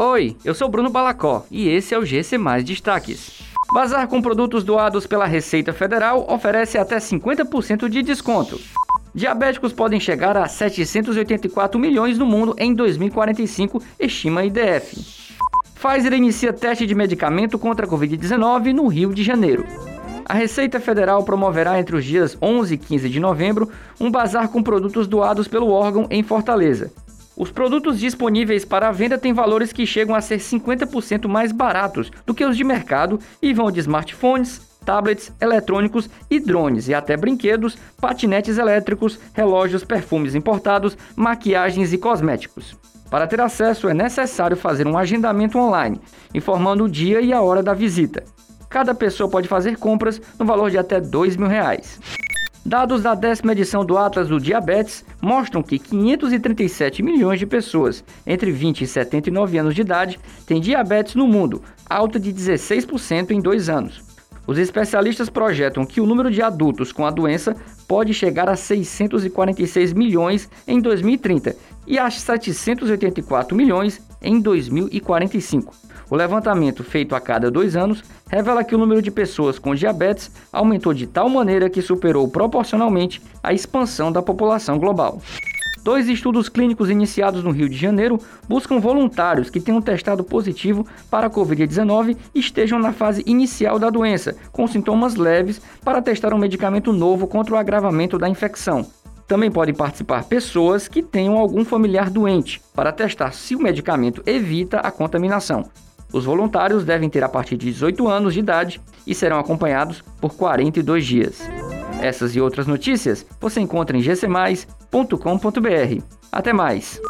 Oi, eu sou Bruno Balacó e esse é o GC Mais Destaques. Bazar com produtos doados pela Receita Federal oferece até 50% de desconto. Diabéticos podem chegar a 784 milhões no mundo em 2045, estima IDF. Pfizer inicia teste de medicamento contra a Covid-19 no Rio de Janeiro. A Receita Federal promoverá entre os dias 11 e 15 de novembro um bazar com produtos doados pelo órgão em Fortaleza. Os produtos disponíveis para venda têm valores que chegam a ser 50% mais baratos do que os de mercado e vão de smartphones, tablets, eletrônicos e drones, e até brinquedos, patinetes elétricos, relógios, perfumes importados, maquiagens e cosméticos. Para ter acesso é necessário fazer um agendamento online, informando o dia e a hora da visita. Cada pessoa pode fazer compras no valor de até 2 mil reais. Dados da décima edição do Atlas do Diabetes mostram que 537 milhões de pessoas entre 20 e 79 anos de idade têm diabetes no mundo, alta de 16% em dois anos. Os especialistas projetam que o número de adultos com a doença pode chegar a 646 milhões em 2030 e a 784 milhões em 2045. O levantamento feito a cada dois anos revela que o número de pessoas com diabetes aumentou de tal maneira que superou proporcionalmente a expansão da população global. Dois estudos clínicos iniciados no Rio de Janeiro buscam voluntários que tenham testado positivo para a Covid-19 e estejam na fase inicial da doença, com sintomas leves, para testar um medicamento novo contra o agravamento da infecção. Também podem participar pessoas que tenham algum familiar doente, para testar se o medicamento evita a contaminação. Os voluntários devem ter a partir de 18 anos de idade e serão acompanhados por 42 dias. Essas e outras notícias você encontra em gcmais.com.br. Até mais!